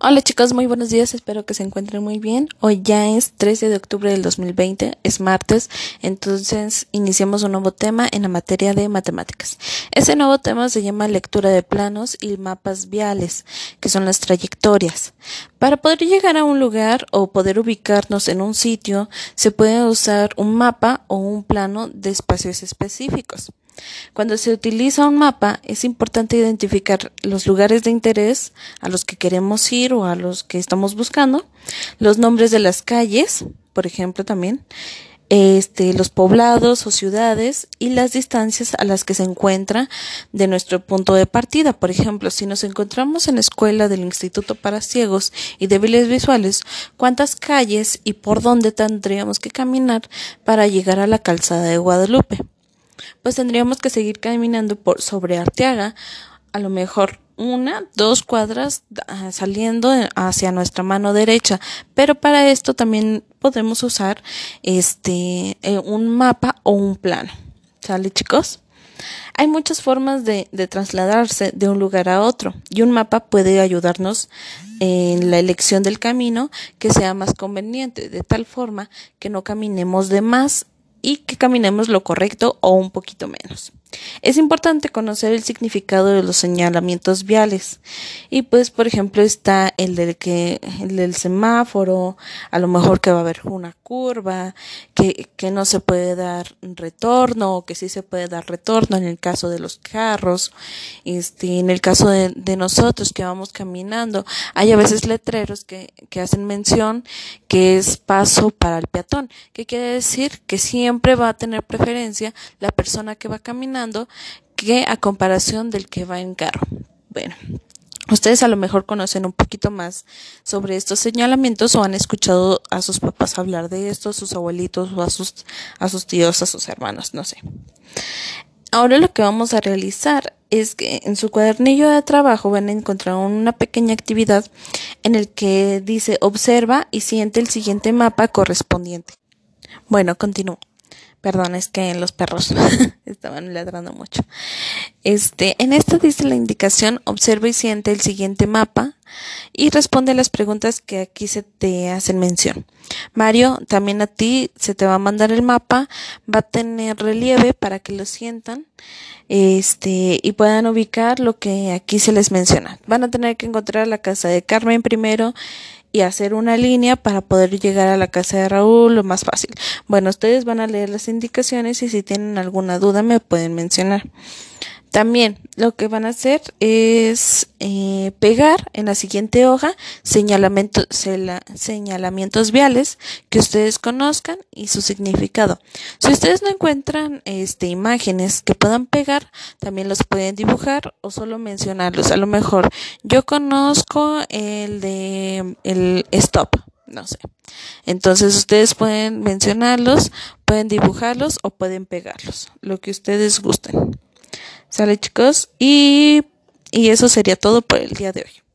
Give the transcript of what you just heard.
Hola chicos, muy buenos días, espero que se encuentren muy bien. Hoy ya es 13 de octubre del 2020, es martes, entonces iniciamos un nuevo tema en la materia de matemáticas. Este nuevo tema se llama lectura de planos y mapas viales, que son las trayectorias. Para poder llegar a un lugar o poder ubicarnos en un sitio, se puede usar un mapa o un plano de espacios específicos. Cuando se utiliza un mapa, es importante identificar los lugares de interés a los que queremos ir o a los que estamos buscando, los nombres de las calles, por ejemplo, también, este, los poblados o ciudades y las distancias a las que se encuentra de nuestro punto de partida. Por ejemplo, si nos encontramos en la escuela del Instituto para Ciegos y Débiles Visuales, ¿cuántas calles y por dónde tendríamos que caminar para llegar a la calzada de Guadalupe? Pues tendríamos que seguir caminando por sobre Arteaga, a lo mejor una, dos cuadras ah, saliendo hacia nuestra mano derecha, pero para esto también podemos usar este eh, un mapa o un plano. ¿Sale chicos? Hay muchas formas de, de, trasladarse de un lugar a otro y un mapa puede ayudarnos en la elección del camino que sea más conveniente, de tal forma que no caminemos de más y que caminemos lo correcto o un poquito menos. Es importante conocer el significado de los señalamientos viales. Y pues, por ejemplo, está el del que, el del semáforo, a lo mejor que va a haber una curva, que, que no se puede dar retorno, o que sí se puede dar retorno en el caso de los carros, este, en el caso de, de nosotros que vamos caminando, hay a veces letreros que, que hacen mención que es paso para el peatón, que quiere decir que siempre va a tener preferencia la persona que va caminando que a comparación del que va en carro. Bueno, ustedes a lo mejor conocen un poquito más sobre estos señalamientos o han escuchado a sus papás hablar de esto, a sus abuelitos o a sus, a sus tíos, a sus hermanos, no sé. Ahora lo que vamos a realizar es que en su cuadernillo de trabajo van a encontrar una pequeña actividad en el que dice observa y siente el siguiente mapa correspondiente. Bueno, continúo. Perdón, es que los perros estaban ladrando mucho. Este, en esta dice la indicación, observa y siente el siguiente mapa y responde las preguntas que aquí se te hacen mención. Mario, también a ti se te va a mandar el mapa, va a tener relieve para que lo sientan, este, y puedan ubicar lo que aquí se les menciona. Van a tener que encontrar la casa de Carmen primero y hacer una línea para poder llegar a la casa de Raúl lo más fácil. Bueno, ustedes van a leer las indicaciones y si tienen alguna duda me pueden mencionar. También lo que van a hacer es eh, pegar en la siguiente hoja señalamientos, señalamientos viales que ustedes conozcan y su significado. Si ustedes no encuentran este, imágenes que puedan pegar, también los pueden dibujar o solo mencionarlos. A lo mejor yo conozco el de el stop, no sé. Entonces ustedes pueden mencionarlos, pueden dibujarlos o pueden pegarlos, lo que ustedes gusten. Sale chicos y, y eso sería todo por el día de hoy.